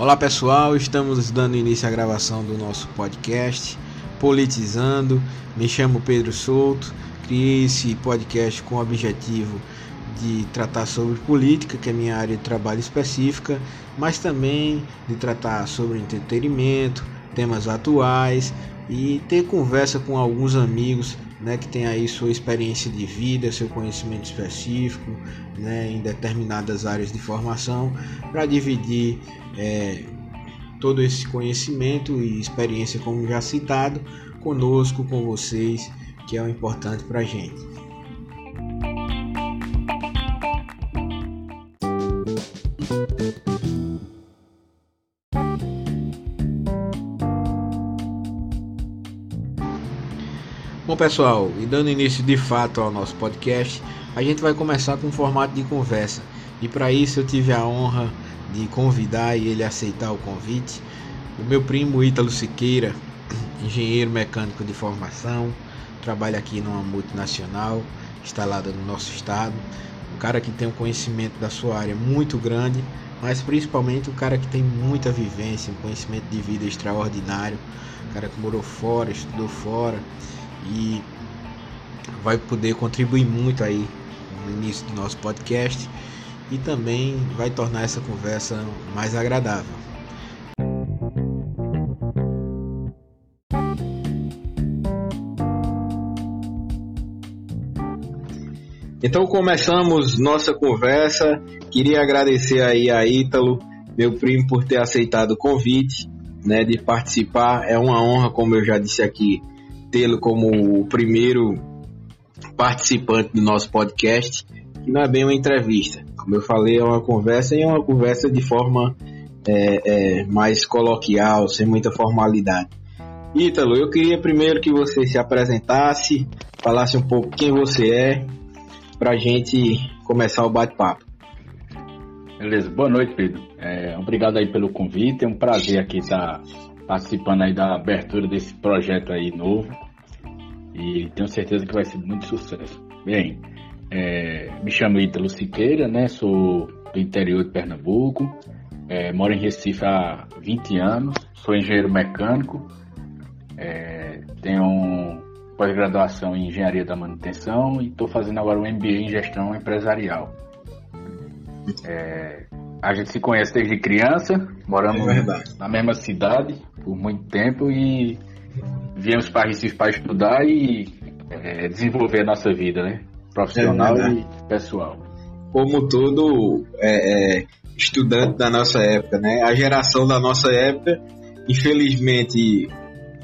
Olá pessoal, estamos dando início à gravação do nosso podcast Politizando. Me chamo Pedro Souto, criei esse podcast com o objetivo de tratar sobre política, que é minha área de trabalho específica, mas também de tratar sobre entretenimento, temas atuais e ter conversa com alguns amigos né, que tem aí sua experiência de vida, seu conhecimento específico né, em determinadas áreas de formação, para dividir é, todo esse conhecimento e experiência, como já citado, conosco, com vocês, que é o importante para a gente. Bom pessoal, e dando início de fato ao nosso podcast, a gente vai começar com um formato de conversa. E para isso eu tive a honra de convidar e ele aceitar o convite o meu primo Ítalo Siqueira, engenheiro mecânico de formação, trabalha aqui numa multinacional instalada no nosso estado. Um cara que tem um conhecimento da sua área muito grande, mas principalmente um cara que tem muita vivência, um conhecimento de vida extraordinário. Um cara que morou fora, estudou fora e vai poder contribuir muito aí no início do nosso podcast e também vai tornar essa conversa mais agradável. Então começamos nossa conversa. Queria agradecer aí a Ítalo, meu primo, por ter aceitado o convite, né, de participar. É uma honra, como eu já disse aqui, tê-lo como o primeiro participante do nosso podcast, que não é bem uma entrevista. Como eu falei, é uma conversa e é uma conversa de forma é, é, mais coloquial, sem muita formalidade. Ítalo, eu queria primeiro que você se apresentasse, falasse um pouco quem você é, para a gente começar o bate-papo. Beleza, boa noite, Pedro. É, obrigado aí pelo convite, é um prazer aqui estar participando aí da abertura desse projeto aí novo e tenho certeza que vai ser muito sucesso. Bem, é, me chamo Ítalo Siqueira, né? Sou do interior de Pernambuco, é, moro em Recife há 20 anos, sou engenheiro mecânico, é, tenho pós-graduação em engenharia da manutenção e estou fazendo agora um MBA em gestão empresarial. É, a gente se conhece desde criança, moramos é na mesma cidade por muito tempo e viemos para Recife para estudar e é, desenvolver a nossa vida, né? Profissional é e pessoal. Como todo é, é, estudante da nossa época, né? A geração da nossa época, infelizmente,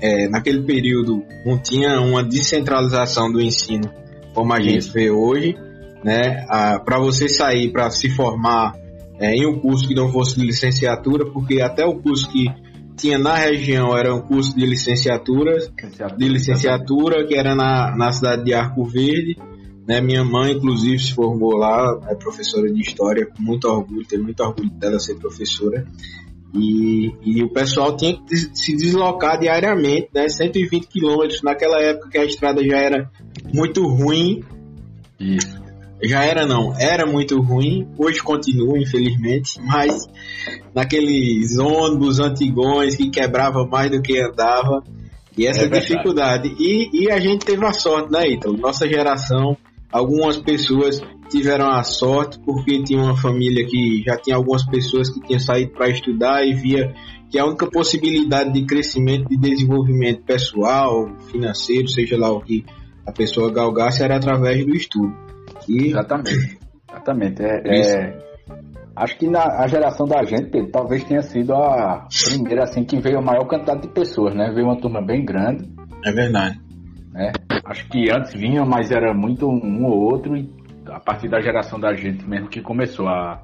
é, naquele período não tinha uma descentralização do ensino como a gente vê hoje, né? Para você sair, para se formar é, em um curso que não fosse de licenciatura, porque até o curso que tinha na região era um curso de licenciatura, de licenciatura que era na, na cidade de Arco Verde. Né? Minha mãe, inclusive, se formou lá, é professora de história, com muito orgulho, tenho muito orgulho dela ser professora. E, e o pessoal tinha que se deslocar diariamente, né? 120 quilômetros naquela época que a estrada já era muito ruim. Isso já era não, era muito ruim, hoje continua, infelizmente, mas naqueles ônibus antigões que quebrava mais do que andava, e essa é dificuldade. E, e a gente teve a sorte, né, Ítalo? Nossa geração, algumas pessoas tiveram a sorte porque tinha uma família que já tinha algumas pessoas que tinham saído para estudar e via que a única possibilidade de crescimento, de desenvolvimento pessoal, financeiro, seja lá o que a pessoa galgasse, era através do estudo. E... Exatamente. Exatamente. É, é, acho que na a geração da gente, Pedro, talvez tenha sido a primeira assim que veio a maior quantidade de pessoas, né? Veio uma turma bem grande. É verdade. Né? Acho que antes vinha, mas era muito um ou outro, e a partir da geração da gente mesmo que começou a,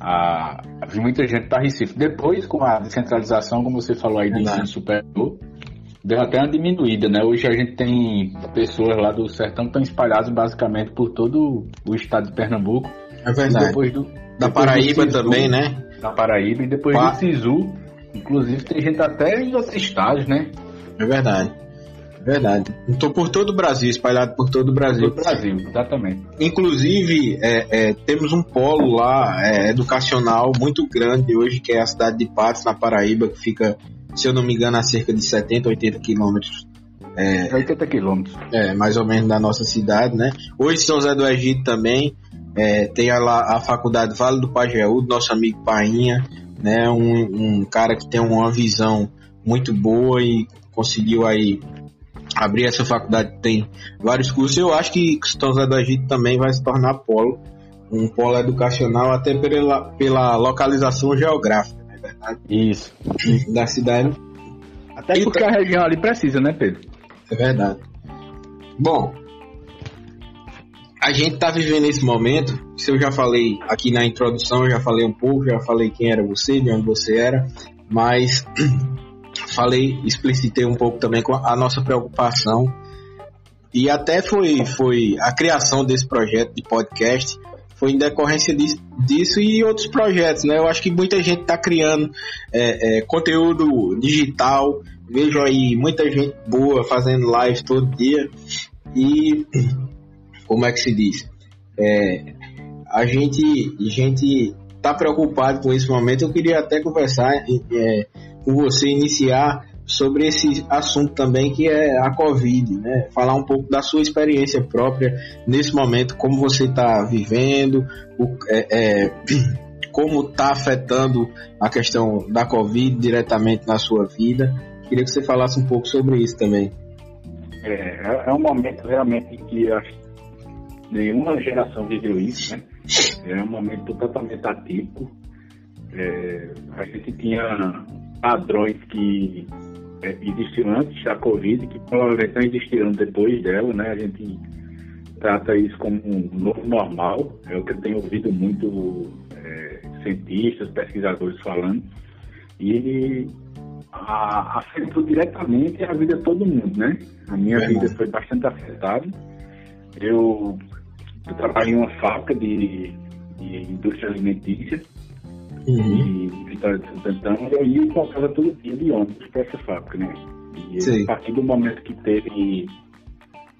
a, a vir muita gente para Recife. Depois, com a descentralização, como você falou aí, do ensino superior, deu até uma diminuída, né? Hoje a gente tem pessoas lá do sertão que estão espalhadas basicamente por todo o estado de Pernambuco. É verdade. Depois do, da Paraíba Cisu, também, né? Da Paraíba e depois do Sisu. Inclusive tem gente até em outros estados, né? É verdade. Verdade. Então, por todo o Brasil, espalhado por todo o Brasil. Todo o Brasil, exatamente. Inclusive, é, é, temos um polo lá é, educacional muito grande hoje, que é a cidade de Patos, na Paraíba, que fica, se eu não me engano, a cerca de 70, 80 quilômetros. É, 80 quilômetros. É, mais ou menos da nossa cidade, né? Hoje São José do Egito também é, tem a, a faculdade Vale do Pajeú, do nosso amigo Painha, né? Um, um cara que tem uma visão muito boa e conseguiu aí abrir essa faculdade tem vários cursos. Eu acho que São José do Egito também vai se tornar polo, um polo educacional, até pela, pela localização geográfica, não é verdade? Isso. Da cidade. Até porque a região ali precisa, né, Pedro? É verdade. Bom, a gente está vivendo esse momento. Se eu já falei aqui na introdução, eu já falei um pouco, já falei quem era você, de onde você era, mas falei, explicitei um pouco também com a nossa preocupação e até foi, foi a criação desse projeto de podcast foi em decorrência disso, disso e outros projetos, né? Eu acho que muita gente está criando é, é, conteúdo digital, vejo aí muita gente boa fazendo live todo dia e como é que se diz? É, a gente, a gente tá preocupado com esse momento. Eu queria até conversar é, com você iniciar sobre esse assunto também que é a Covid, né? Falar um pouco da sua experiência própria nesse momento, como você está vivendo, o, é, é, como está afetando a questão da Covid diretamente na sua vida. Queria que você falasse um pouco sobre isso também. É, é um momento realmente que nenhuma geração viveu isso, né? É um momento totalmente atípico. É, a gente tinha padrões que é, existiam antes da Covid, que provavelmente não existiram depois dela, né? A gente trata isso como um novo normal, é o que eu tenho ouvido muito é, cientistas, pesquisadores falando, e a, afetou diretamente a vida de todo mundo, né? A minha é vida foi bastante afetada. Eu, eu trabalho em uma fábrica de, de indústria alimentícia Uhum. E Vitória de Santo Antônio, eu ia para casa todo dia de ônibus para essa fábrica, né? E Sim. a partir do momento que teve,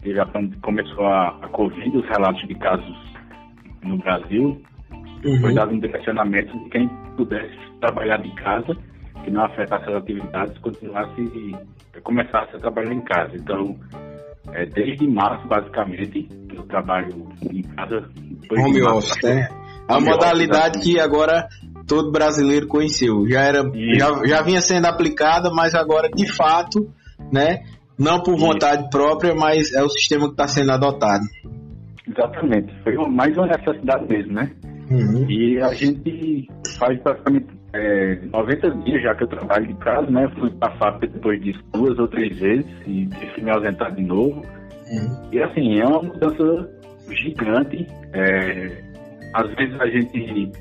já começou a, a Covid, os relatos de casos no Brasil, uhum. foi dado um direcionamento de quem pudesse trabalhar de casa, que não afetasse as atividades, continuasse, começasse a trabalhar em casa. Então, é, desde março, basicamente, eu trabalho em casa. Home office, né? A modalidade que agora todo brasileiro conheceu. Já era, já, já vinha sendo aplicada, mas agora de fato, né? Não por vontade própria, mas é o sistema que está sendo adotado. Exatamente. Foi mais uma necessidade mesmo, né? Uhum. E a gente faz praticamente é, 90 dias já que eu trabalho de casa, né? Fui fábrica depois disso duas ou três vezes e tive que me ausentar de novo. Uhum. E assim, é uma mudança gigante. É, às vezes a gente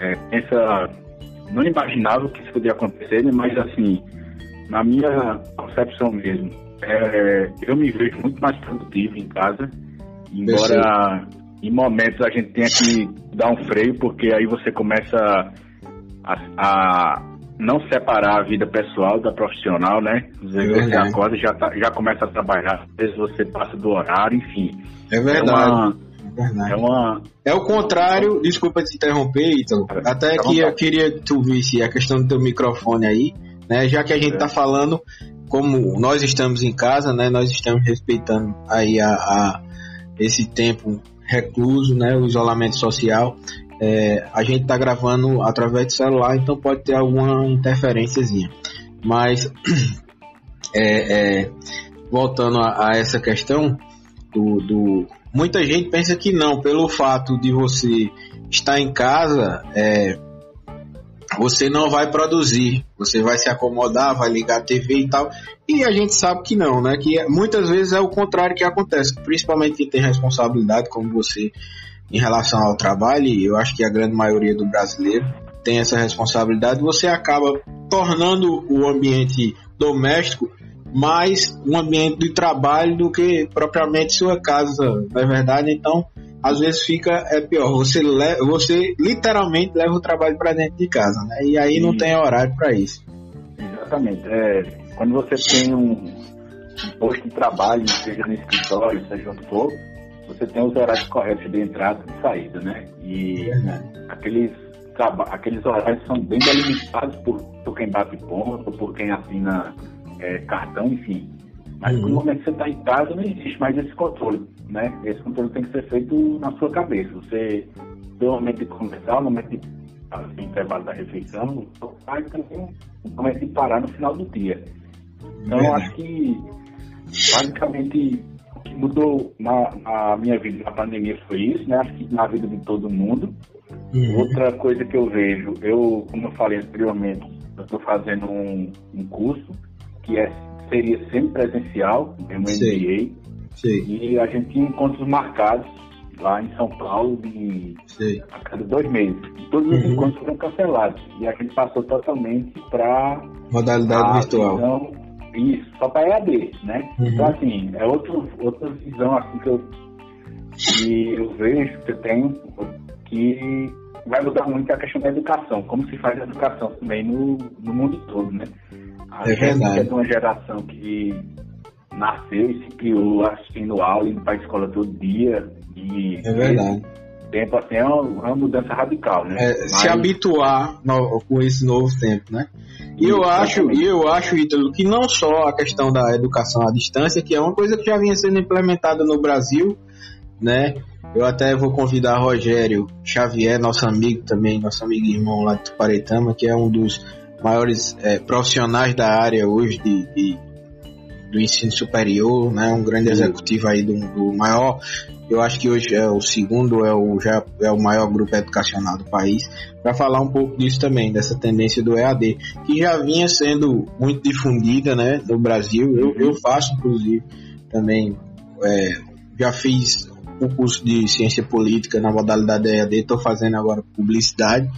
é, pensa, não imaginava que isso podia acontecer, né? mas assim, na minha concepção mesmo, é, eu me vejo muito mais produtivo em casa, embora em momentos a gente tenha que dar um freio, porque aí você começa a, a não separar a vida pessoal da profissional, né? Vezes você acorda e já, tá, já começa a trabalhar, às vezes você passa do horário, enfim. É verdade. É uma, é, uma... é o contrário, desculpa te interromper, Ítalo. É, Até que eu queria que tu visse a questão do teu microfone aí, né? Já que a gente está é. falando, como nós estamos em casa, né? Nós estamos respeitando aí a, a esse tempo recluso, né? O isolamento social. É, a gente está gravando através do celular, então pode ter alguma interferênciazinha. Mas é, é, voltando a, a, essa questão do, do, Muita gente pensa que não, pelo fato de você estar em casa, é, você não vai produzir, você vai se acomodar, vai ligar a TV e tal. E a gente sabe que não, né? Que muitas vezes é o contrário que acontece, principalmente quem tem responsabilidade como você em relação ao trabalho, e eu acho que a grande maioria do brasileiro tem essa responsabilidade, você acaba tornando o ambiente doméstico mais um ambiente de trabalho do que propriamente sua casa, não é verdade? Então, às vezes fica é pior. Você leva, você literalmente leva o trabalho para dentro de casa, né? E aí não tem horário para isso. Exatamente. É, quando você tem um, posto de trabalho, seja no escritório, seja onde for, você tem os horários corretos de entrada e saída, né? E aqueles, aqueles horários são bem delimitados por, por quem bate ponto, por quem assina é, cartão, enfim. Mas uhum. no momento que você está em casa, não existe mais esse controle, né? Esse controle tem que ser feito na sua cabeça. Você tem o momento de começar, o momento de assim, intervalo da refeição, vai também o momento de parar no final do dia. Então, eu acho que basicamente o que mudou na, na, minha vida na pandemia foi isso, né? Acho que na vida de todo mundo. Uhum. Outra coisa que eu vejo, eu, como eu falei anteriormente, eu estou fazendo um, um curso que é seria semi-presencial, é um MBA, e a gente tinha encontros marcados lá em São Paulo de, a cada dois meses. Todos os uhum. encontros foram cancelados. E a gente passou totalmente para. Modalidade virtual. Então, isso, só para EAD, né? Uhum. Então, assim, é outro, outra visão assim, que, eu, que eu vejo, que eu tenho, que vai mudar muito a questão da educação, como se faz a educação também no, no mundo todo, né? A é gente é de uma geração que nasceu e se criou assistindo aula, indo para a escola todo dia. E é verdade. Tempo assim é uma, uma mudança radical, né? É, Mas... Se habituar no, com esse novo tempo, né? E eu acho, e eu acho, Ítalo, que não só a questão da educação à distância, que é uma coisa que já vinha sendo implementada no Brasil, né? Eu até vou convidar Rogério Xavier, nosso amigo também, nosso amigo irmão lá de Tuparetama, que é um dos maiores é, profissionais da área hoje de, de, do ensino superior, né? Um grande executivo aí do, do, maior, eu acho que hoje é o segundo, é o, já é o maior grupo educacional do país, para falar um pouco disso também, dessa tendência do EAD, que já vinha sendo muito difundida, né? No Brasil, eu, eu faço inclusive também, é, já fiz o curso de ciência política na modalidade EAD, estou fazendo agora publicidade,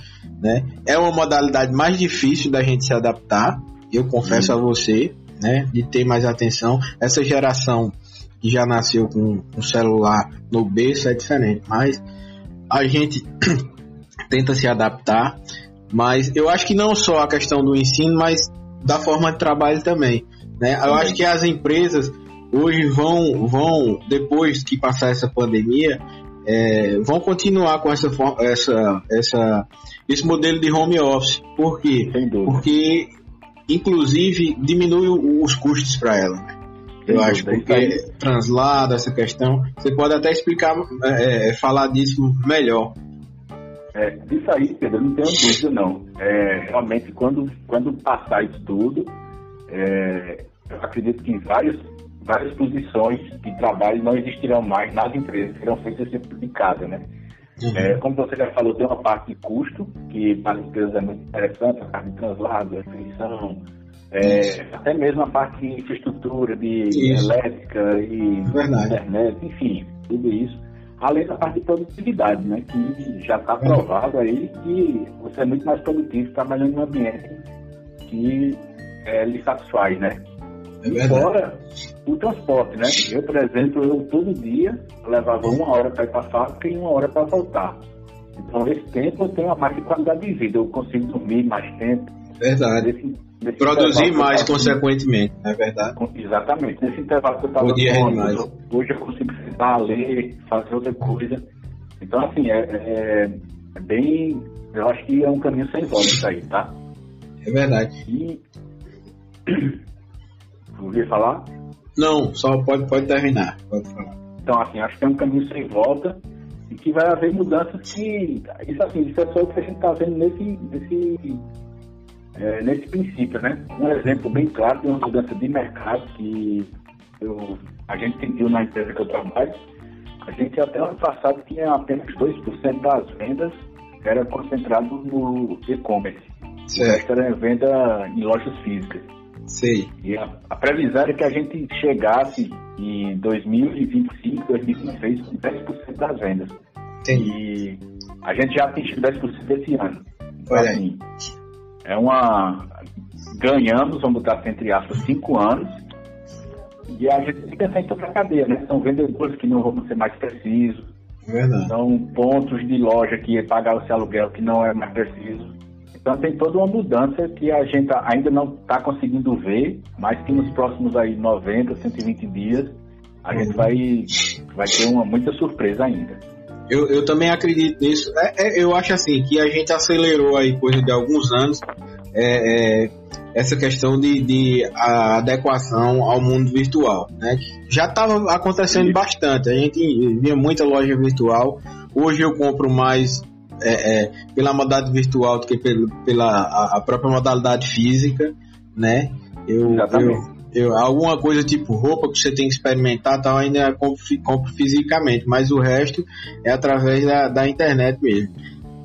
né? É uma modalidade mais difícil da gente se adaptar, eu confesso a você, né? De ter mais atenção. Essa geração que já nasceu com um celular no berço é diferente, mas a gente tenta se adaptar. Mas eu acho que não só a questão do ensino, mas da forma de trabalho também. Né? Eu acho que as empresas hoje vão, vão depois que passar essa pandemia, é, vão continuar com essa, essa, essa, esse modelo de home office. Por quê? Porque, inclusive, diminui os custos para ela. Né? Eu acho, porque translado essa questão, você pode até explicar, é, é, falar disso melhor. É, disso aí, Pedro, não tenho dúvida não. É, realmente, quando, quando passar isso tudo, é, eu acredito que em vários várias posições de trabalho não existirão mais nas empresas, serão feitas sempre de casa, né? Uhum. É, como você já falou, tem uma parte de custo, que para as empresas é muito interessante, a parte de translado, refeição, é, até mesmo a parte de infraestrutura, de isso. elétrica e Verdade. internet, enfim, tudo isso. Além da parte de produtividade, né? Que já está provado aí que você é muito mais produtivo trabalhando em um ambiente que é, lhe satisfaz, né? É Fora o transporte, né? Eu, por exemplo, eu todo dia levava uma hora para ir para a fábrica e uma hora para voltar. Então, esse tempo eu tenho uma mais de qualidade de vida, eu consigo dormir mais tempo. Verdade. Produzir mais, consequentemente, não é verdade? Exatamente. Nesse intervalo que eu estava hoje, hoje eu consigo sentar, ler, fazer outra coisa. Então, assim, é, é, é bem. Eu acho que é um caminho sem volta isso aí, tá? É verdade. E. Ouvi falar? Não, só pode, pode terminar. Pode falar. Então, assim, acho que é um caminho sem volta e que vai haver mudanças que. Isso, assim, isso é só o que a gente está vendo nesse, nesse, é, nesse princípio, né? Um exemplo bem claro de uma mudança de mercado que eu, a gente sentiu na empresa que eu trabalho. A gente até ano passado tinha apenas 2% das vendas era concentrado no e-commerce. O resto era venda em lojas físicas. Sei. E a, a previsão era que a gente chegasse em 2025, 2026 com 10% das vendas. Entendi. E a gente já atingiu 10% esse ano. Então, assim, é uma. Ganhamos, vamos botar entre aspas, 5 anos. E a gente tem que pensar em toda a cadeia, né? São vendedores que não vão ser mais precisos. Verdade. São pontos de loja que pagar o seu aluguel que não é mais preciso. Então tem toda uma mudança que a gente ainda não está conseguindo ver, mas que nos próximos aí 90, 120 dias a gente vai, vai ter uma muita surpresa ainda. Eu, eu também acredito nisso. É, é, eu acho assim que a gente acelerou aí coisa de alguns anos é, é, essa questão de, de adequação ao mundo virtual. Né? Já estava acontecendo bastante. A gente via muita loja virtual. Hoje eu compro mais é, é, pela modalidade virtual do que pela, pela a, a própria modalidade física, né? Eu, eu, eu, alguma coisa tipo roupa que você tem que experimentar tal, ainda compro, compro fisicamente, mas o resto é através da, da internet mesmo.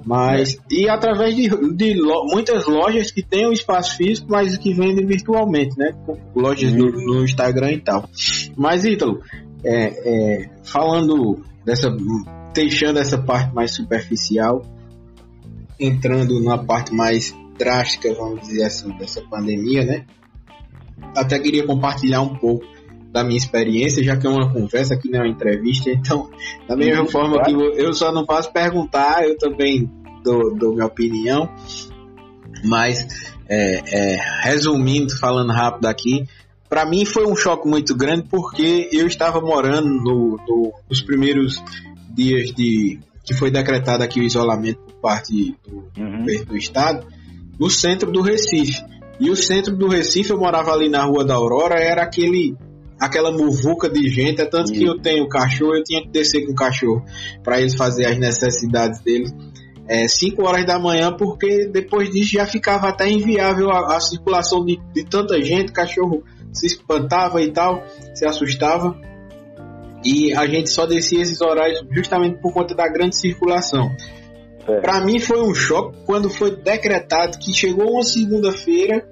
Mas, é. e através de, de lo, muitas lojas que têm o um espaço físico, mas que vendem virtualmente, né? Lojas no, no Instagram e tal. Mas, Ítalo, é, é, falando dessa deixando essa parte mais superficial, entrando na parte mais drástica, vamos dizer assim, dessa pandemia, né? Até queria compartilhar um pouco da minha experiência, já que é uma conversa aqui não é uma entrevista, então, da mesma uhum, forma claro. que eu só não faço perguntar, eu também dou, dou minha opinião, mas é, é, resumindo, falando rápido aqui, para mim foi um choque muito grande porque eu estava morando no, no, nos primeiros dias de que foi decretado aqui o isolamento por parte do uhum. do estado, no centro do Recife. E o centro do Recife, eu morava ali na Rua da Aurora, era aquele aquela muvuca de gente, é tanto uhum. que eu tenho cachorro, eu tinha que descer com o cachorro para eles fazer as necessidades deles. 5 é, horas da manhã, porque depois disso já ficava até inviável a, a circulação de, de tanta gente, cachorro se espantava e tal, se assustava. E a gente só descia esses horários justamente por conta da grande circulação. É. Para mim foi um choque quando foi decretado que chegou uma segunda-feira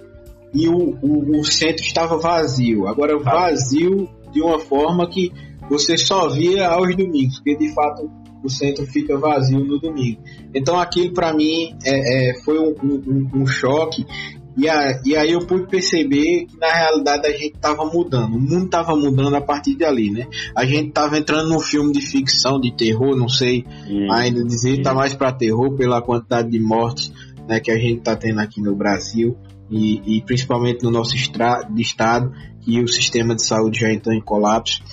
e o, o, o, centro estava vazio. Agora vazio de uma forma que você só via aos domingos, porque de fato o centro fica vazio no domingo. Então aquilo para mim é, é, foi um, um, um choque e, a, e aí eu pude perceber que na realidade a gente estava mudando, o mundo estava mudando a partir dali, né? A gente estava entrando num filme de ficção, de terror, não sei ainda dizer, tá mais para terror pela quantidade de mortes né, que a gente está tendo aqui no Brasil e, e principalmente no nosso de estado, que o sistema de saúde já entrou em colapso.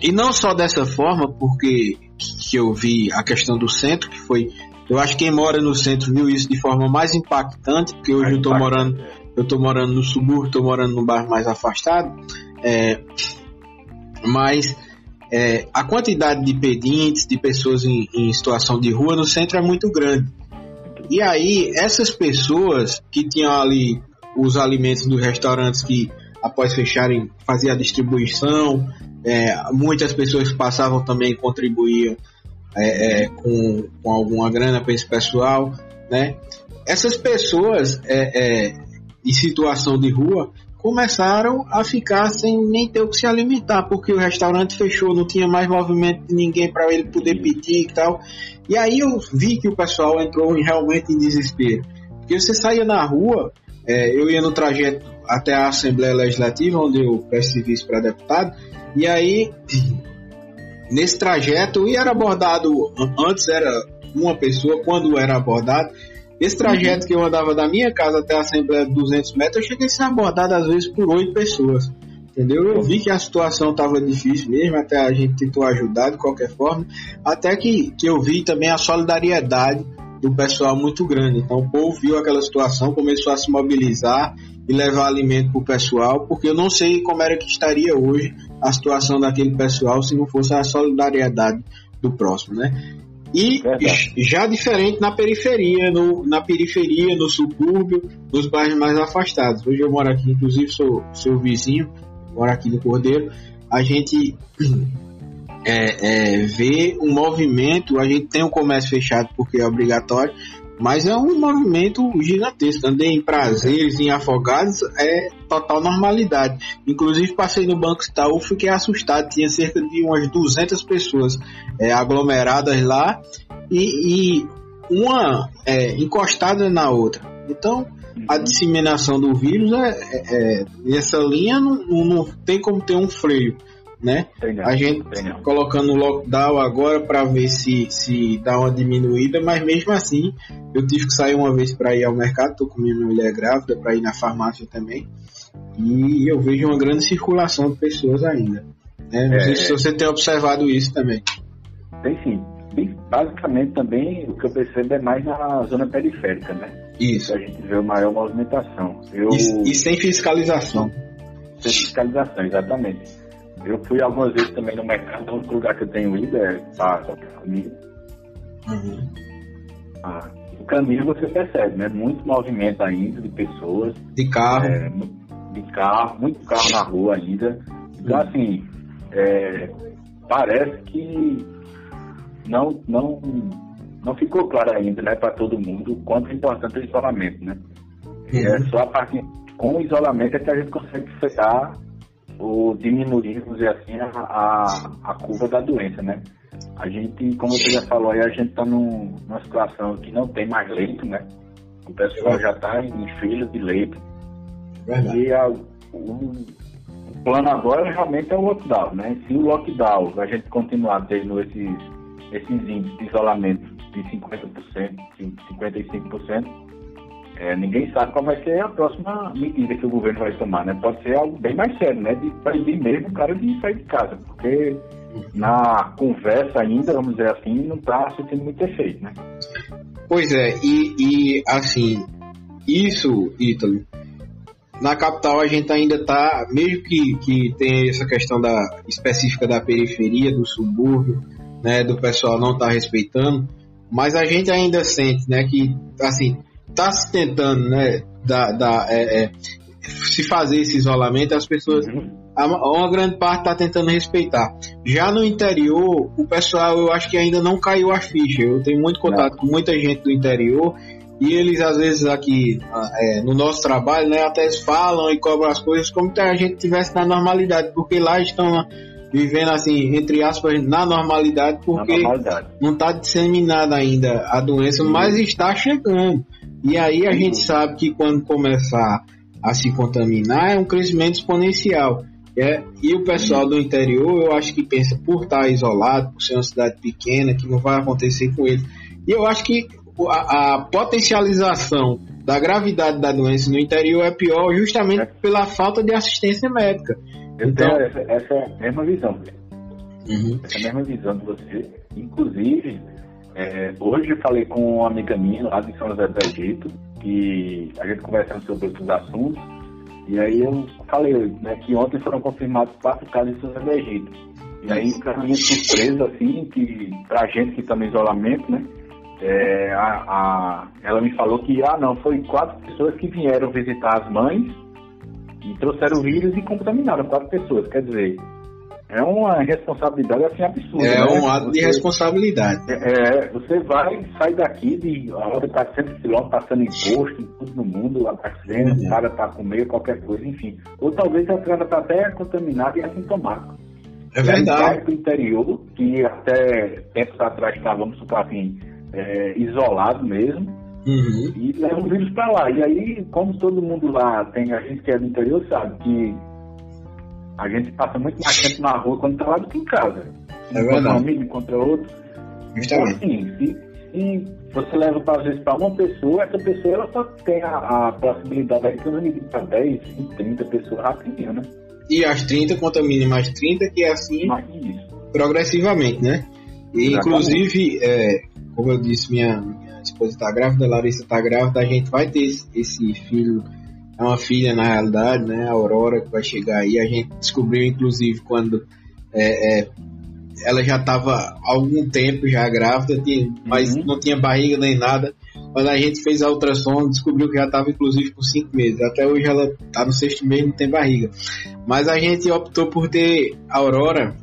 E não só dessa forma, porque que eu vi a questão do centro, que foi eu acho que quem mora no centro viu isso de forma mais impactante, porque hoje eu estou morando, eu tô morando no subúrbio, estou morando num bairro mais afastado. É, mas é, a quantidade de pedintes, de pessoas em, em situação de rua no centro é muito grande. E aí, essas pessoas que tinham ali os alimentos dos restaurantes que após fecharem fazia a distribuição, é, muitas pessoas que passavam também contribuíam é, é, com, com alguma grana para esse pessoal, né? Essas pessoas é, é, em situação de rua começaram a ficar sem nem ter o que se alimentar, porque o restaurante fechou, não tinha mais movimento de ninguém para ele poder pedir e tal. E aí eu vi que o pessoal entrou realmente em desespero. Porque você saía na rua, é, eu ia no trajeto até a Assembleia Legislativa, onde eu presto serviço para deputado, e aí nesse trajeto e era abordado antes era uma pessoa quando era abordado esse trajeto uhum. que eu andava da minha casa até a Assembleia de 200 metros eu cheguei a ser abordado às vezes por oito pessoas entendeu eu vi que a situação estava difícil mesmo até a gente tentou ajudar de qualquer forma até que, que eu vi também a solidariedade do pessoal muito grande então o povo viu aquela situação começou a se mobilizar e levar alimento para o pessoal porque eu não sei como era que estaria hoje a situação daquele pessoal se não fosse a solidariedade do próximo, né? E Verdade. já diferente na periferia, no, na periferia, no subúrbio, nos bairros mais afastados. Hoje eu moro aqui, inclusive sou seu vizinho, moro aqui no Cordeiro. A gente é, é, vê um movimento, a gente tem um comércio fechado porque é obrigatório, mas é um movimento gigantesco. Andei em prazeres, em afogados, é total normalidade. Inclusive, passei no Banco Itaú, fiquei assustado. Tinha cerca de umas 200 pessoas é, aglomeradas lá e, e uma é, encostada na outra. Então, a uhum. disseminação do vírus é, é, é, nessa linha não, não, tem como ter um freio. Né? A gente colocando o lockdown agora para ver se, se dá uma diminuída, mas mesmo assim eu tive que sair uma vez para ir ao mercado, tô com minha mulher grávida para ir na farmácia também. E eu vejo uma grande circulação de pessoas ainda. Né? Não é, sei se você tem observado isso também. Tem sim. Basicamente também o que eu percebo é mais na zona periférica, né? Isso. A gente vê maior movimentação. Eu... E, e sem fiscalização. Sem fiscalização, exatamente. Eu fui algumas vezes também no mercado, outro lugar que eu tenho ido é a família. Uhum. Ah, no caminho você percebe, né? Muito movimento ainda de pessoas. De carro. É, de carro, muito carro na rua ainda. Então, uhum. assim, é, parece que não, não, não ficou claro ainda, né, para todo mundo o quanto é importante o isolamento, né? Uhum. É só a parte com o isolamento é que a gente consegue frear ou diminuir, vamos dizer assim, a, a, curva da doença, né? A gente, como você já falou aí, a gente está numa situação que não tem mais leito, né? O pessoal já está em fila de leito. Verdade. E a, o, o plano agora realmente é o lockdown, né? Se o lockdown a gente continuar tendo esses, esses índices de isolamento de 50%, 55%, é, ninguém sabe qual vai ser a próxima medida que o governo vai tomar, né? Pode ser algo bem mais sério, né? De proibir mesmo o cara de sair de casa, porque na conversa ainda, vamos dizer assim, não está sentindo muito efeito, né? Pois é, e, e assim, isso, Ítalo, na capital a gente ainda está, mesmo que, que tem essa questão da específica da periferia, do subúrbio, né, do pessoal não estar tá respeitando, mas a gente ainda sente, né, que assim está se tentando, né, da, da, é, é, se fazer esse isolamento, as pessoas, uhum. uma grande parte está tentando respeitar. Já no interior, o pessoal, eu acho que ainda não caiu a ficha. Eu tenho muito contato não. com muita gente do interior e eles às vezes aqui é, no nosso trabalho, né, até falam e cobram as coisas como se a gente tivesse na normalidade, porque lá estão vivendo assim, entre aspas, na normalidade, porque na normalidade. não está disseminada ainda a doença, uhum. mas está chegando. E aí a gente sabe que quando começar a se contaminar é um crescimento exponencial. É, e o pessoal do interior, eu acho que pensa por estar isolado, por ser uma cidade pequena, que não vai acontecer com ele. E eu acho que a, a potencialização da gravidade da doença no interior é pior justamente pela falta de assistência médica. Eu então, essa, essa mesma visão. Uhum. Essa mesma visão de você. Inclusive, é, hoje falei com uma amiga minha lá de São José do Egito, que a gente conversando sobre outros assuntos, e aí eu falei né, que ontem foram confirmados quatro casos de São José do Egito. E aí, para minha surpresa, assim, que pra gente que está no isolamento, né, é, a, a, ela me falou que, ah, não, foi quatro pessoas que vieram visitar as mães e trouxeram o vírus e contaminaram quatro pessoas. Quer dizer, é uma responsabilidade assim absurda. É né? um ato de responsabilidade. É, é, você vai, sai daqui de a hora 400 km passando imposto em tudo no mundo, abastecendo, uhum. para para comer qualquer coisa, enfim. Ou talvez a cara está até contaminada e assintomática. É verdade. do interior, que até tempos atrás estávamos, assim, é, isolado mesmo, uhum. e leva o vírus para lá. E aí, como todo mundo lá tem, a gente que é do interior sabe que a gente passa muito mais tempo na rua quando está lá do que em casa. É encontra um amigo, encontra outro. Então, assim, se, se você leva, às vezes, para uma pessoa, essa pessoa ela só tem a, a possibilidade de transmitir para 10, 20, 30 pessoas rapidinho, né? E as 30 contamina mais 30, que é assim progressivamente, né? E, inclusive, é, como eu disse, minha, minha esposa está grávida, Larissa está grávida, a gente vai ter esse, esse filho é uma filha na realidade, né? A Aurora que vai chegar aí. A gente descobriu, inclusive, quando é, é, ela já estava há algum tempo já grávida, tinha, mas uhum. não tinha barriga nem nada. Quando a gente fez a ultrassom, descobriu que já estava inclusive com cinco meses. Até hoje ela está no sexto mês não tem barriga. Mas a gente optou por ter a Aurora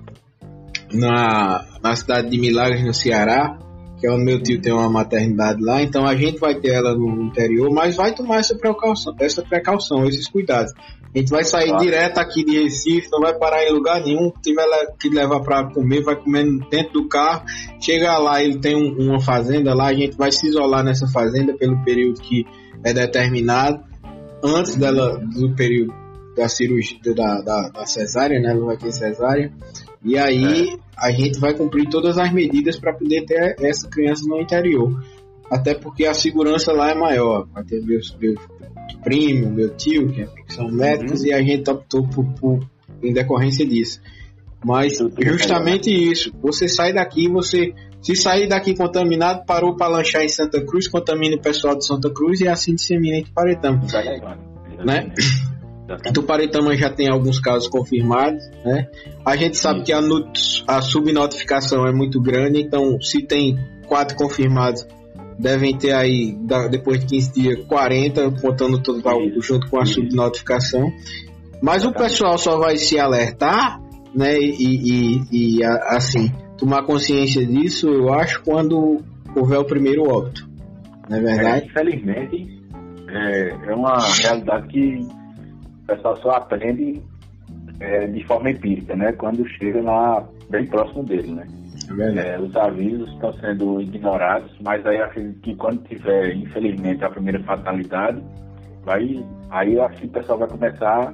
na, na cidade de Milagres, no Ceará, que é onde meu tio tem uma maternidade lá, então a gente vai ter ela no interior, mas vai tomar essa precaução, essa precaução esses cuidados. A gente vai sair claro. direto aqui de Recife, não vai parar em lugar nenhum, tiver que levar para comer, vai comer dentro do carro. Chegar lá, ele tem um, uma fazenda lá, a gente vai se isolar nessa fazenda pelo período que é determinado. Antes dela, do período da cirurgia, da, da, da cesárea, né? Ela vai ter cesárea. E aí é. a gente vai cumprir todas as medidas para poder ter essa criança no interior. Até porque a segurança lá é maior. Vai ter meus, meu primo, meu tio, que são médicos, uhum. e a gente optou por, por, em decorrência disso. Mas justamente isso, você sai daqui, você se sair daqui contaminado, parou para lanchar em Santa Cruz, contamina o pessoal de Santa Cruz e assim dissemina em Tuparetama. Né? Tuparetama já tem alguns casos confirmados, né? A gente sabe Sim. que a, a subnotificação é muito grande, então se tem quatro confirmados, devem ter aí, depois de 15 dias, 40, contando tudo junto com a subnotificação. Mas o pessoal só vai se alertar, né? E, e, e assim, tomar consciência disso, eu acho, quando houver o primeiro óbito. Não é verdade? É, infelizmente, é, é uma realidade que o pessoal só aprende é, de forma empírica, né? Quando chega lá bem próximo dele, né? É, os avisos estão sendo ignorados, mas aí acredito que quando tiver, infelizmente, a primeira fatalidade, vai, aí eu acho que o pessoal vai começar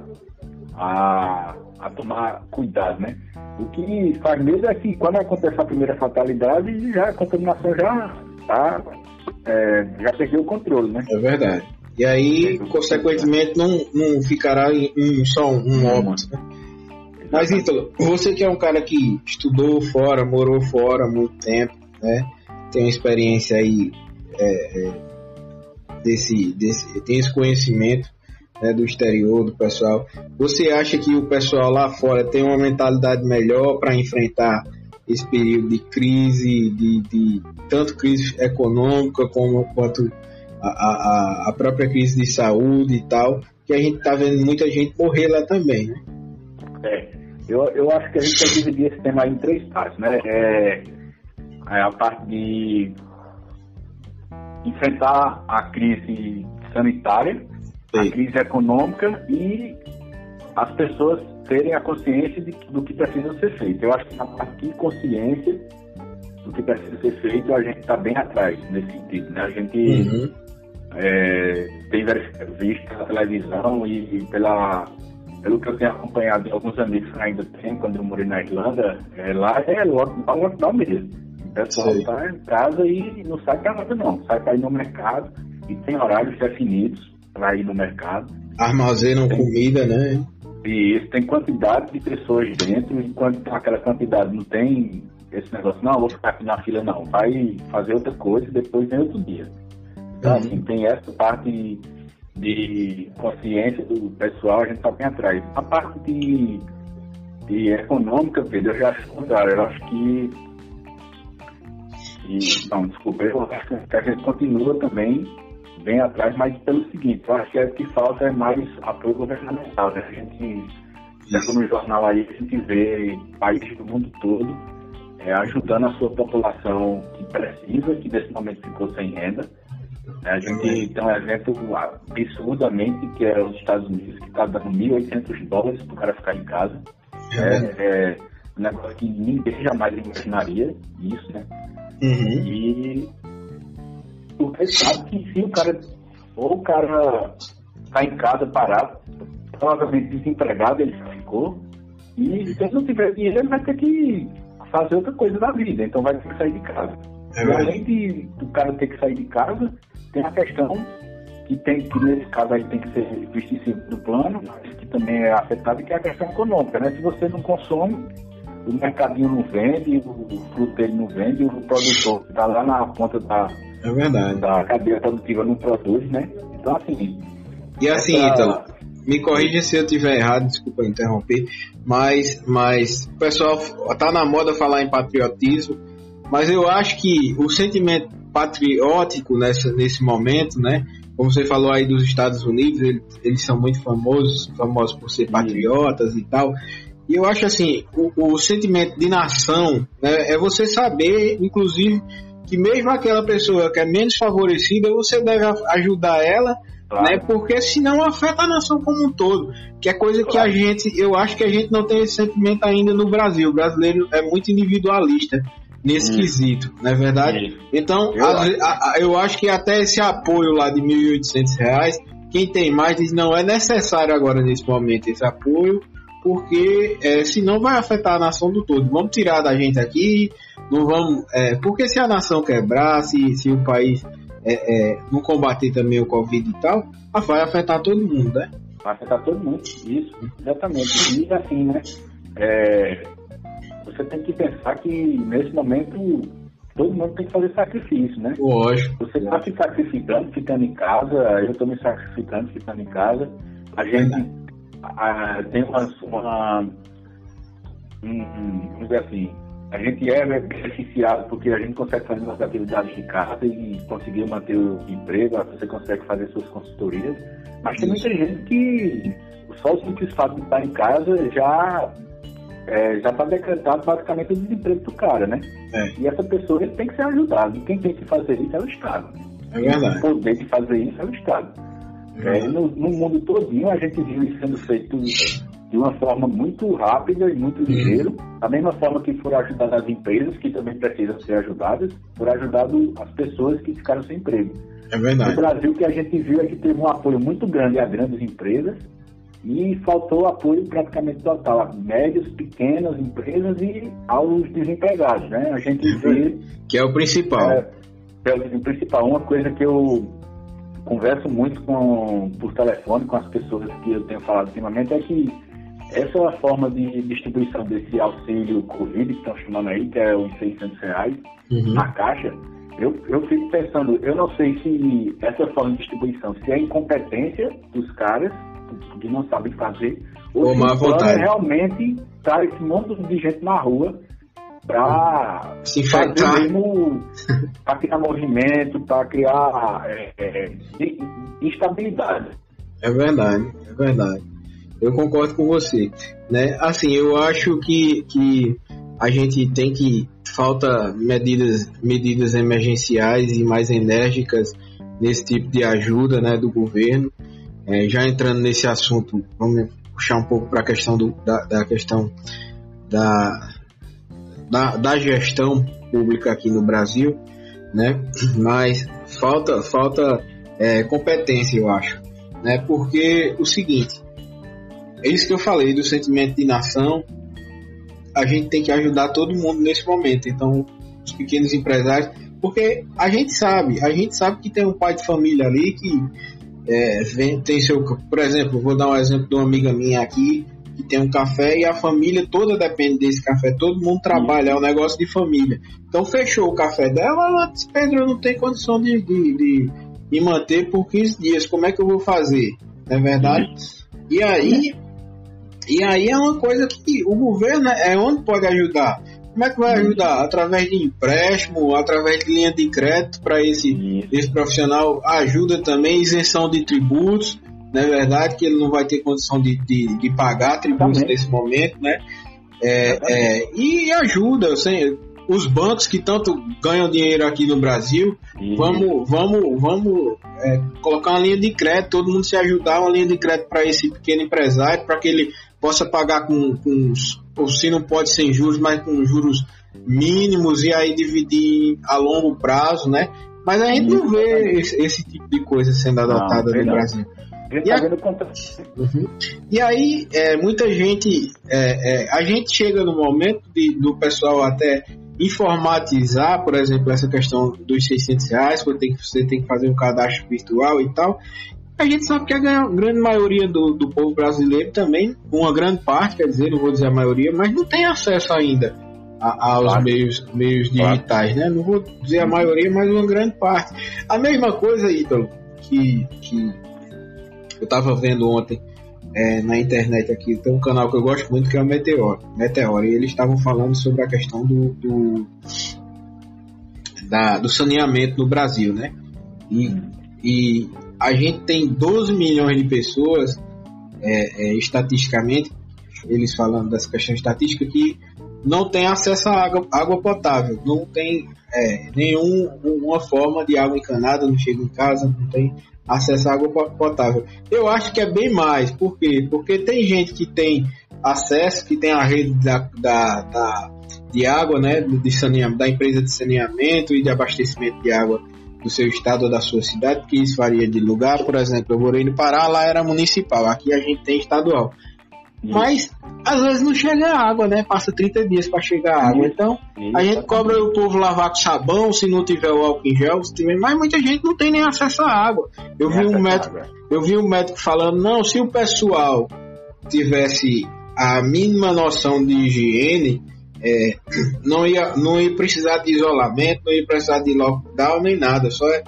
a, a tomar cuidado, né? O que faz medo é que quando acontece a primeira fatalidade, já a contaminação já tá, é, já perdeu o controle, né? É verdade. E aí, consequentemente, não, não ficará em, em só um óbito. Né? Mas, então, você que é um cara que estudou fora, morou fora há muito tempo, né? Tem uma experiência aí é, é, desse, desse, tem esse conhecimento né, do exterior, do pessoal. Você acha que o pessoal lá fora tem uma mentalidade melhor para enfrentar esse período de crise, de, de tanto crise econômica como quanto a, a, a própria crise de saúde e tal, que a gente está vendo muita gente morrer lá também, né? É, eu, eu acho que a gente que dividir esse tema em três partes, né? É, é a parte de enfrentar a crise sanitária, Sim. a crise econômica e as pessoas terem a consciência de, do que precisa ser feito. Eu acho que na parte de consciência do que precisa ser feito, a gente está bem atrás nesse sentido. Né? A gente uhum. É, tem visto na televisão e pela, pelo que eu tenho acompanhado de alguns amigos que ainda tem, quando eu morei na Irlanda, é, lá é lockdown, lockdown mesmo. O pessoal está em casa e não sai para nada não, sai para ir no mercado e tem horários definidos para ir no mercado. Armazenam tem, comida, né? E isso tem quantidade de pessoas dentro, e quando aquela quantidade não tem esse negócio, não, vou ficar aqui na fila, não. Vai fazer outra coisa e depois vem outro dia. Então, assim, tem essa parte de consciência do pessoal, a gente está bem atrás. A parte de, de econômica, Pedro, eu já acho contrário. Eu acho que. E, não, desculpa, eu acho que a gente continua também bem atrás, mas pelo seguinte, eu acho que é o que falta é mais apoio governamental. Né? A gente, já no jornal aí, a gente vê países do mundo todo é, ajudando a sua população que precisa, que nesse momento ficou sem renda. A gente tem um evento absurdamente que é os Estados Unidos, que está dando 1.800 dólares para o cara ficar em casa. É, é um negócio que ninguém jamais imaginaria isso, né? Uhum. E porque sabe que se o cara, ou o cara está em casa parado, provavelmente desempregado, ele já ficou, e se ele não tiver dinheiro, ele vai ter que fazer outra coisa da vida, então vai ter que sair de casa. É e além de, do cara ter que sair de casa, tem a questão que tem que nesse caso aí tem que ser visto em segundo plano, mas que também é afetado, que é a questão econômica, né? Se você não consome, o mercadinho não vende, o fruteiro não vende, o produtor está lá na ponta da, é verdade. da cadeia produtiva não produz, né? Então assim. E assim, essa... então, me corrija se eu estiver errado, desculpa interromper, mas, mas o pessoal tá na moda falar em patriotismo, mas eu acho que o sentimento patriótico nessa, nesse momento, né? Como você falou aí dos Estados Unidos, eles, eles são muito famosos, famosos por ser patriotas e tal. E eu acho assim, o, o sentimento de nação né, é você saber, inclusive, que mesmo aquela pessoa que é menos favorecida, você deve ajudar ela Claro. Né? Porque senão afeta a nação como um todo. Que é coisa claro. que a gente, eu acho que a gente não tem esse sentimento ainda no Brasil. O brasileiro é muito individualista nesse hum. quesito, não é verdade? Então, eu, a, a, eu acho que até esse apoio lá de R$ 1.800 quem tem mais diz não é necessário agora nesse momento esse apoio, porque é, senão vai afetar a nação do todo. Vamos tirar da gente aqui, não vamos. É, porque se a nação quebrar, se, se o país é, é, não combater também o Covid e tal, vai afetar todo mundo, né? Vai afetar todo mundo, isso, exatamente. E assim, né? Você tem que pensar que nesse momento todo mundo tem que fazer sacrifício, né? Lógico. Você está se sacrificando, ficando em casa, eu estou me sacrificando, ficando em casa. A gente a, tem uma, uma um, vamos dizer assim, a gente é beneficiado porque a gente consegue fazer nossas atividades de casa e conseguir manter o emprego, você consegue fazer suas consultorias, mas tem muita gente que só o simples fato de estar em casa já é, já está decretado basicamente o desemprego do cara, né? É. E essa pessoa ele tem que ser ajudada. Quem tem que fazer isso é o Estado. É verdade. O poder de fazer isso é o Estado. É, é no, no, mundo todinho a gente viu isso sendo feito de uma forma muito rápida e muito ligeira. Uhum. Da mesma forma que foram ajudadas as empresas, que também precisam ser ajudadas, foram ajudadas as pessoas que ficaram sem emprego. É verdade. No Brasil, o que a gente viu é que teve um apoio muito grande a grandes empresas e faltou apoio praticamente total a médias, pequenas empresas e aos desempregados, né? A gente vê... Que é o principal. É, é o principal. Uma coisa que eu converso muito com, por telefone com as pessoas que eu tenho falado ultimamente é que essa é forma de distribuição desse auxílio Covid que estão chamando aí, que é os 600 reais uhum. na caixa. Eu, eu fico pensando, eu não sei se essa forma de distribuição, se é incompetência dos caras que não sabem fazer, ou, ou se o é realmente tá esse monte de gente na rua para se mesmo para criar movimento, para criar é, é, instabilidade. É verdade, é verdade. Eu concordo com você. Né? Assim, eu acho que, que a gente tem que falta medidas, medidas emergenciais e mais enérgicas nesse tipo de ajuda né, do governo. É, já entrando nesse assunto, vamos puxar um pouco para a questão do, da, da questão da, da, da, gestão pública aqui no Brasil, né? Mas falta falta é, competência, eu acho, né? Porque o seguinte, é isso que eu falei do sentimento de nação. A gente tem que ajudar todo mundo nesse momento. Então, os pequenos empresários, porque a gente sabe, a gente sabe que tem um pai de família ali que é, vem, tem seu, por exemplo, vou dar um exemplo de uma amiga minha aqui que tem um café e a família toda depende desse café, todo mundo trabalha, é um negócio de família. Então fechou o café dela, ela disse, Pedro, eu não tenho condição de, de, de me manter por 15 dias, como é que eu vou fazer? Não é verdade? E aí, e aí é uma coisa que o governo é onde pode ajudar. Como é que vai ajudar? Através de empréstimo, através de linha de crédito para esse, esse profissional. Ajuda também isenção de tributos, não é verdade? Que ele não vai ter condição de, de, de pagar tributos também. nesse momento, né? É, é, e ajuda, assim, os bancos que tanto ganham dinheiro aqui no Brasil, vamos, vamos, vamos é, colocar uma linha de crédito, todo mundo se ajudar, uma linha de crédito para esse pequeno empresário, para que ele possa pagar com, com ou se não pode sem juros, mas com juros mínimos e aí dividir a longo prazo, né? Mas a gente não vê esse, esse tipo de coisa sendo adotada no Brasil. E, a... uhum. e aí, é, muita gente, é, é, a gente chega no momento de, do pessoal até informatizar, por exemplo, essa questão dos 600 reais, quando tem, você tem que fazer um cadastro virtual e tal, a gente sabe que a grande maioria do, do povo brasileiro também, uma grande parte, quer dizer, não vou dizer a maioria, mas não tem acesso ainda a, aos claro. meios, meios digitais, claro. né? Não vou dizer a maioria, mas uma grande parte. A mesma coisa, Ítalo, que, que eu estava vendo ontem é, na internet aqui, tem um canal que eu gosto muito que é o Meteor, Meteor e eles estavam falando sobre a questão do, do, da, do saneamento no Brasil, né? E, e a gente tem 12 milhões de pessoas, é, é, estatisticamente, eles falando dessa questão estatística, que não tem acesso à água, água potável, não tem é, nenhuma forma de água encanada, não chega em casa, não tem acesso à água potável. Eu acho que é bem mais, por quê? Porque tem gente que tem acesso, que tem a rede da, da, da de água, né, de saneamento, da empresa de saneamento e de abastecimento de água do seu estado ou da sua cidade, porque isso varia de lugar. Por exemplo, eu morei no Pará, lá era municipal, aqui a gente tem estadual. Mas às vezes não chega água, né? Passa 30 dias para chegar água. Então a gente cobra o povo lavar com sabão se não tiver o álcool em gel, se tiver, mas muita gente não tem nem acesso à água. Eu vi um médico, eu vi um médico falando, não, se o pessoal tivesse a mínima noção de higiene, é, não, ia, não ia precisar de isolamento, não ia precisar de lockdown nem nada. Só é,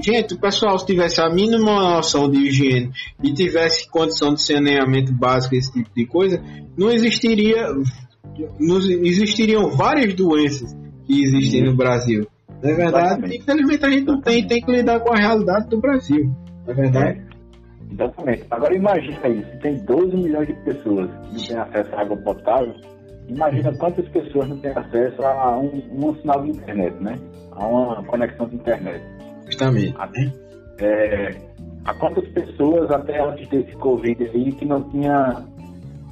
gente, o pessoal se tivesse a mínima noção de higiene e tivesse condição de saneamento básico, esse tipo de coisa, não existiria, não existiriam várias doenças que existem no Brasil. Não é verdade? Exatamente. Infelizmente a gente não tem, tem que lidar com a realidade do Brasil. Não é verdade? É. Exatamente. Agora imagina aí, se tem 12 milhões de pessoas que não têm acesso à água potável, Imagina quantas pessoas não têm acesso a um, um sinal de internet, né? A uma conexão de internet. Justamente. A, é, a quantas pessoas até antes desse Covid aí que não tinha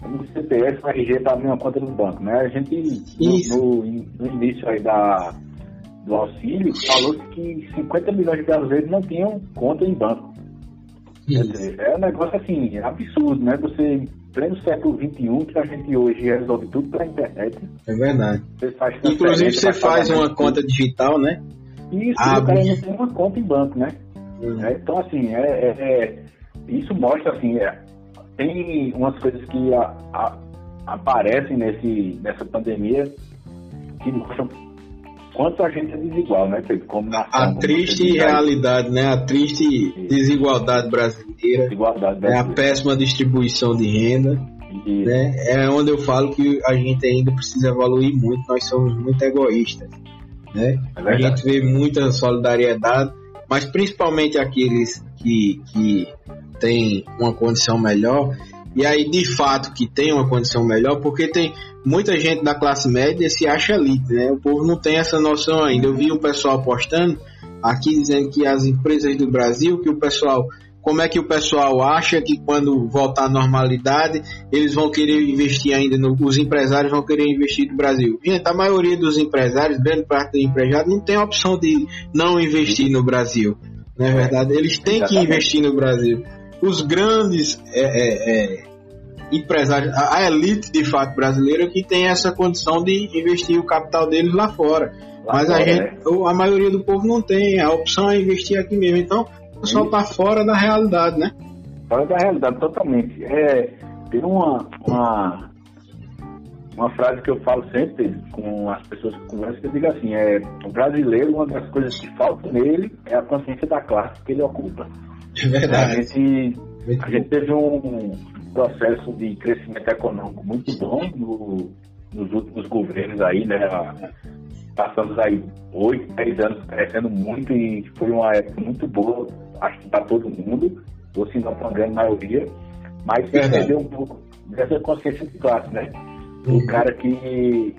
um CPF, um RG para abrir uma conta no banco, né? A gente, no, no, no, início aí da, do auxílio, falou que 50 milhões de brasileiros não tinham conta em banco. Quer dizer, é um negócio assim, absurdo, né? Você pleno século XXI, que a gente hoje resolve tudo pela internet. É verdade. Você Inclusive você faz uma conta digital, né? Isso, ah, o cara não tem uma conta em banco, né? É, então, assim, é, é, é, isso mostra, assim, é, tem umas coisas que a, a, aparecem nesse, nessa pandemia que mostram quanto a gente é desigual, né, Pedro? Como nação, a triste realidade, né? A triste Isso. desigualdade brasileira. Desigualdade brasileira. É a péssima distribuição de renda. Né? É onde eu falo que a gente ainda precisa evoluir muito, nós somos muito egoístas. Né? É a gente vê muita solidariedade, mas principalmente aqueles que, que têm uma condição melhor, e aí de fato que tem uma condição melhor, porque tem muita gente da classe média se acha elite, né? O povo não tem essa noção ainda. Eu vi o pessoal postando aqui dizendo que as empresas do Brasil, que o pessoal, como é que o pessoal acha que quando voltar à normalidade eles vão querer investir ainda, no, os empresários vão querer investir no Brasil? Gente, a maioria dos empresários, grande parte dos empresários, não tem a opção de não investir no Brasil, não é verdade? Eles têm que investir no Brasil os grandes é, é, é, empresários, a elite de fato brasileira que tem essa condição de investir o capital deles lá fora. Lá Mas fora, a, gente, é. a maioria do povo não tem, a opção é investir aqui mesmo. Então, o pessoal está fora da realidade, né? Fora da realidade, totalmente. É, tem uma, uma, uma frase que eu falo sempre com as pessoas que conversam, que eu digo assim, é, o brasileiro, uma das coisas que falta nele é a consciência da classe que ele ocupa. É verdade. A gente, a gente teve um processo de crescimento econômico muito bom no, nos últimos governos aí, né? Passamos aí oito, dez anos crescendo muito e foi uma época muito boa, acho que para todo mundo, ou se não para a grande maioria, mas se perdeu um pouco dessa consciência de classe, né? O uhum. cara que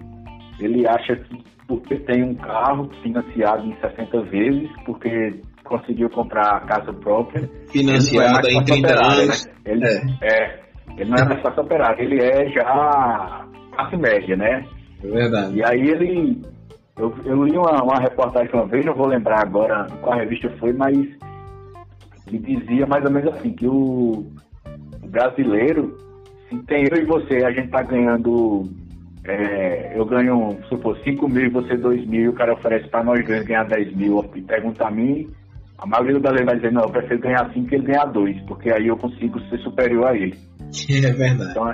ele acha que porque tem um carro financiado em 60 vezes, porque conseguiu comprar a casa própria. Financiada é em 30 operar, anos. Né? Ele, é. é. ele não é mais fácil operar, ele é já classe média, né? É verdade. E aí ele. Eu, eu li uma, uma reportagem uma vez, não vou lembrar agora qual revista foi, mas ele dizia mais ou menos assim, que o brasileiro, se tem eu e você, a gente tá ganhando é, eu ganho, supor, 5 mil e você 2 mil, e o cara oferece para nós ganhar 10 mil, e pergunta a mim, a maioria do brasileiro vai dizer, não, eu prefiro ganhar 5 que ele ganhar 2, porque aí eu consigo ser superior a ele. É verdade. Então,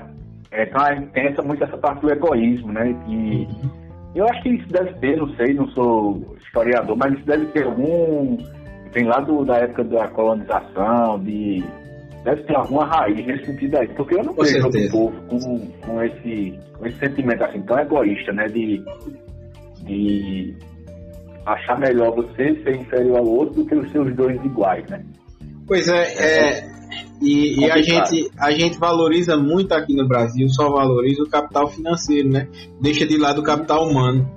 é, então tem essa, muito essa parte do egoísmo, né? E uhum. eu acho que isso deve ter, não sei, não sou historiador, mas isso deve ter algum. Vem lá do, da época da colonização, de. Deve ter alguma raiz nesse sentido aí. Porque eu não com vejo o povo com, com, esse, com esse sentimento assim tão egoísta, né? De, de achar melhor você ser inferior ao outro do que os seus dois iguais, né? Pois é, é, é e, e, a, gente, a gente valoriza muito aqui no Brasil, só valoriza o capital financeiro, né? Deixa de lado o capital humano.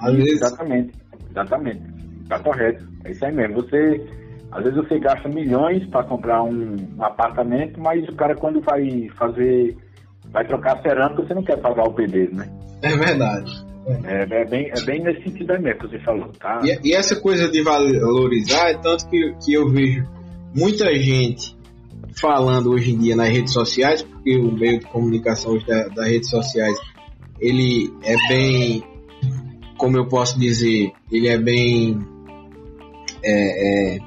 Às vezes... Exatamente, exatamente. Tá correto. É isso aí mesmo. Você, às vezes você gasta milhões para comprar um, um, apartamento, mas o cara quando vai fazer vai trocar cerâmica, você não quer pagar o pedreiro, né? É verdade. É, é, bem, é bem nesse sentido aí mesmo que você falou, tá? E, e, essa coisa de valorizar é tanto que, que eu vejo muita gente falando hoje em dia nas redes sociais, porque o meio de comunicação da, das redes sociais ele é bem, como eu posso dizer, ele é bem é, é,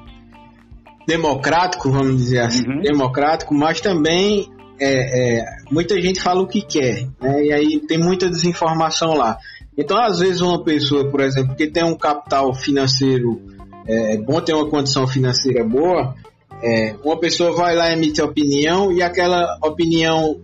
democrático, vamos dizer assim, uhum. democrático, mas também é, é, muita gente fala o que quer, né? e aí tem muita desinformação lá. Então, às vezes, uma pessoa, por exemplo, que tem um capital financeiro é, é bom, ter uma condição financeira boa, é, uma pessoa vai lá emite opinião e aquela opinião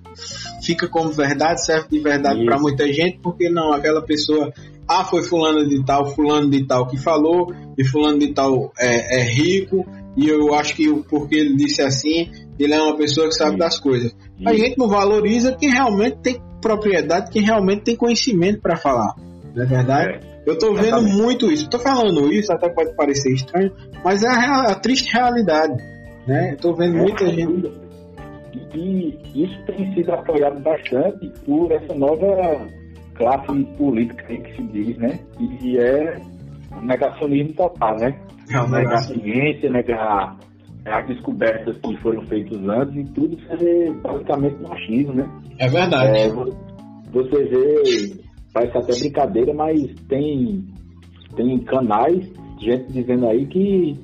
fica como verdade, serve de verdade para muita gente, porque não, aquela pessoa, ah, foi fulano de tal, fulano de tal que falou, e fulano de tal é, é rico, e eu acho que porque ele disse assim, ele é uma pessoa que sabe das coisas. A gente não valoriza quem realmente tem propriedade, quem realmente tem conhecimento para falar, não é verdade? É. Eu tô vendo muito isso. Tô falando isso, até pode parecer estranho, mas é a, a triste realidade. Né? Estou vendo é, muita gente. E isso tem sido apoiado bastante por essa nova classe política que se diz, né? E é negacionismo total, né? É negar a ciência, negar as descobertas que foram feitas antes e tudo ser basicamente machismo, né? É verdade. É, você vê, parece até brincadeira, mas tem, tem canais, gente dizendo aí que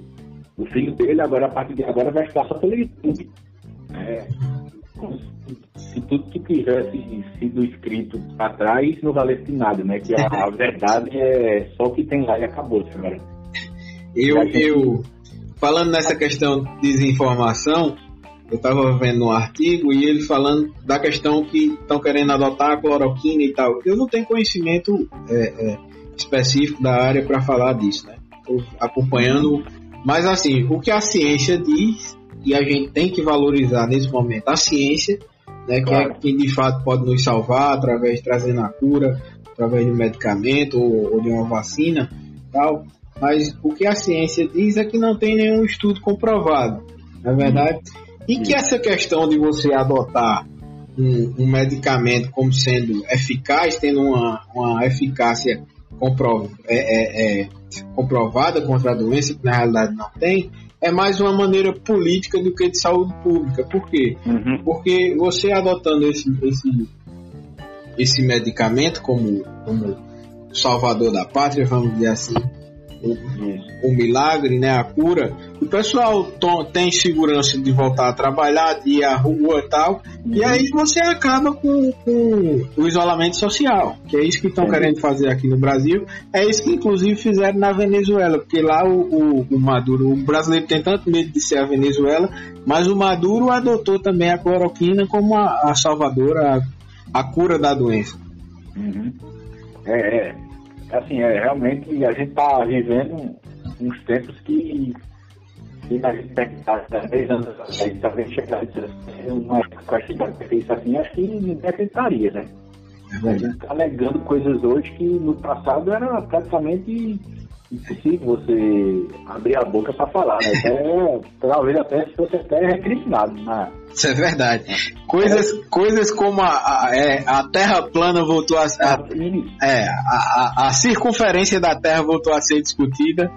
o filho dele agora, a partir de agora, vai ficar só pelo YouTube. É, se tudo que tivesse sido escrito para trás não valesse nada, né? Que a, a, verdade é só o que tem lá e acabou, agora. Eu, gente... eu, falando nessa questão de desinformação, eu estava vendo um artigo e ele falando da questão que estão querendo adotar a cloroquina e tal. Eu não tenho conhecimento é, é, específico da área para falar disso, né? Estou acompanhando mas assim, o que a ciência diz, e a gente tem que valorizar nesse momento a ciência, né, que claro. é quem de fato pode nos salvar através de trazendo a cura, através de um medicamento ou, ou de uma vacina, tal. Mas o que a ciência diz é que não tem nenhum estudo comprovado, não é verdade? E que essa questão de você adotar um, um, medicamento como sendo eficaz, tendo uma, uma eficácia comprov é, é, é, comprovada contra a doença, que na realidade não tem, é mais uma maneira política do que de saúde pública. Por quê? Uhum. Porque você adotando esse, esse, esse medicamento como, como salvador da pátria, vamos dizer assim, o, o, milagre, né, a cura, o pessoal tem segurança de voltar a trabalhar, de ir à rua e tal, uhum. e aí você acaba com, com, o isolamento social, que é isso que estão querendo fazer aqui no Brasil, é isso que inclusive fizeram na Venezuela, porque lá o, o, o, Maduro, o brasileiro tem tanto medo de ser a Venezuela, mas o Maduro adotou também a cloroquina como a, a salvadora, a, a cura da doença. Uhum. É, é, assim, é, realmente a gente está vivendo uns tempos que, que a gente tem que estar 10 anos atrás, talvez chegar a uma de isso assim, acho que ninguém acreditaria, né? É a gente está alegando coisas hoje que no passado era praticamente impossível você abrir a boca para falar, né? Até, talvez até se fosse até recriminado. Né? Isso é verdade. Coisas, é. coisas como a, a, é, a Terra plana voltou a, a é, a, a, circunferência da Terra voltou a ser discutida,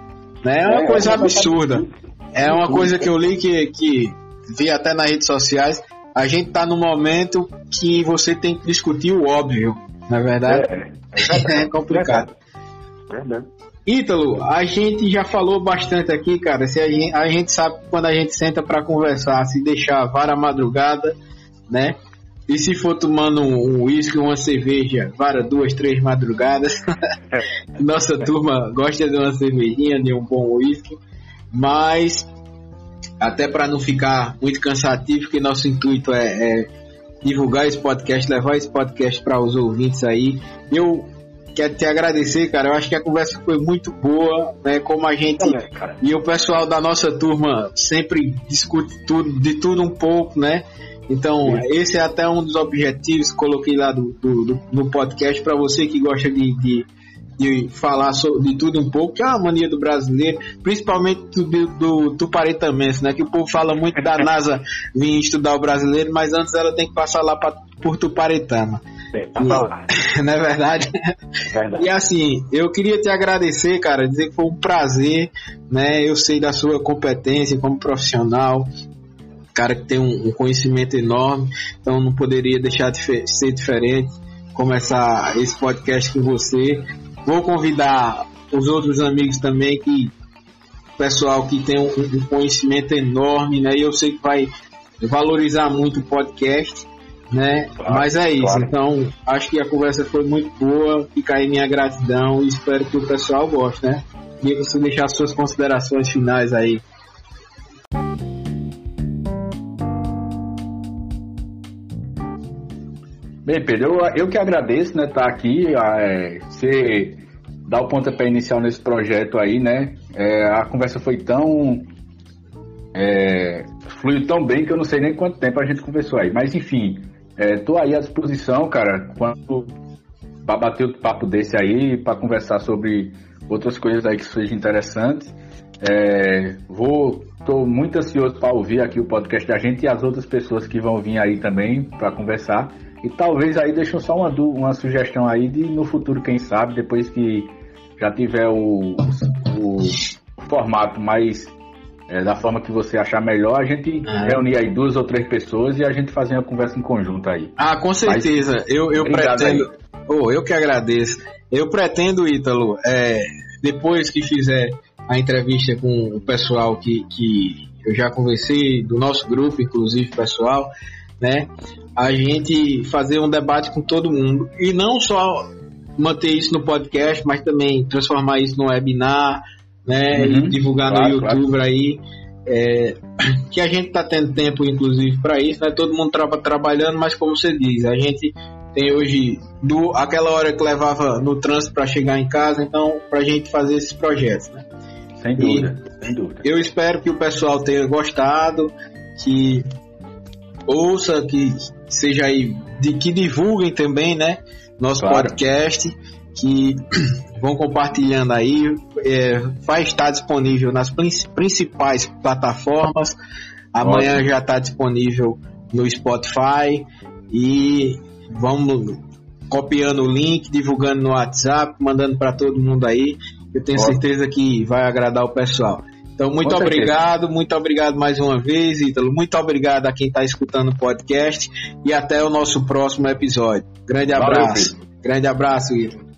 né? É uma é, coisa absurda. É uma coisa que eu li que, que vi até nas redes sociais. A gente está no momento que você tem que discutir o óbvio, na é verdade. É, é complicado. Verdade. Ítalo, a gente já falou bastante aqui, cara. Se a, gente, a gente sabe que quando a gente senta para conversar, se deixar vara madrugada, né? E se for tomando um uísque, uma cerveja, vara duas, três madrugadas. Nossa turma gosta de uma cervejinha, de um bom uísque. Mas, até para não ficar muito cansativo, que nosso intuito é, é divulgar esse podcast, levar esse podcast para os ouvintes aí. Eu quero te agradecer, cara. Eu acho que a conversa foi muito boa, né? Como a gente e o pessoal da nossa turma sempre discute tudo, de tudo um pouco, né? Então, Sim. esse é até um dos objetivos que coloquei lá do, do, do no podcast para você que gosta de, de, de falar sobre, de tudo um pouco, que é uma mania do brasileiro, principalmente do, do tuparetamense, né? Que o povo fala muito da NASA vir estudar o brasileiro, mas antes ela tem que passar lá pra, por Tuparetama. E, não é verdade? verdade? E assim, eu queria te agradecer, cara, dizer que foi um prazer, né? Eu sei da sua competência como profissional, cara que tem um, um conhecimento enorme, então não poderia deixar de ser diferente começar esse podcast com você. Vou convidar os outros amigos também que pessoal que tem um, um conhecimento enorme, né? E eu sei que vai valorizar muito o podcast, né? Claro, Mas é isso. Claro. Então, acho que a conversa foi muito boa. Fica aí minha gratidão e espero que o pessoal goste, né? E você deixar suas considerações finais aí. Bem, Pedro, eu, eu que agradeço, né, estar tá aqui, é, você dar o pontapé inicial nesse projeto aí, né, é, a conversa foi tão, é, fluiu tão bem que eu não sei nem quanto tempo a gente conversou aí, mas enfim, é, tô aí à disposição, cara, quando para bater o papo desse aí, para conversar sobre outras coisas aí que sejam interessantes, é, vou, tô muito ansioso para ouvir aqui o podcast da gente e as outras pessoas que vão vir aí também para conversar. E talvez aí deixa só uma, uma sugestão aí de no futuro, quem sabe, depois que já tiver o, o formato mais é, da forma que você achar melhor, a gente é. reunir aí duas ou três pessoas e a gente fazer uma conversa em conjunto aí. Ah, com certeza. Mas, eu, eu pretendo. Oh, eu que agradeço. Eu pretendo, Ítalo, é, depois que fizer a entrevista com o pessoal que, que eu já conversei, do nosso grupo, inclusive pessoal, né? A gente fazer um debate com todo mundo e não só manter isso no podcast, mas também transformar isso no webinar, né? Uhum, e divulgar claro, no YouTube claro. aí. É, que a gente está tendo tempo, inclusive, para isso, né? Todo mundo estava trabalhando, mas como você diz, a gente tem hoje do, aquela hora que levava no trânsito para chegar em casa, então, para a gente fazer esses projetos, né? Sem dúvida, e sem dúvida. Eu espero que o pessoal tenha gostado, que ouça, que seja aí, de, que divulguem também, né? Nosso claro. podcast, que vão compartilhando aí. É, vai estar disponível nas principais plataformas. Amanhã Ótimo. já está disponível no Spotify. E vamos copiando o link, divulgando no WhatsApp, mandando para todo mundo aí. Eu tenho Ótimo. certeza que vai agradar o pessoal. Então, muito obrigado, muito obrigado mais uma vez, Ítalo. Muito obrigado a quem está escutando o podcast e até o nosso próximo episódio. Grande abraço. Valeu, Grande abraço, Ítalo.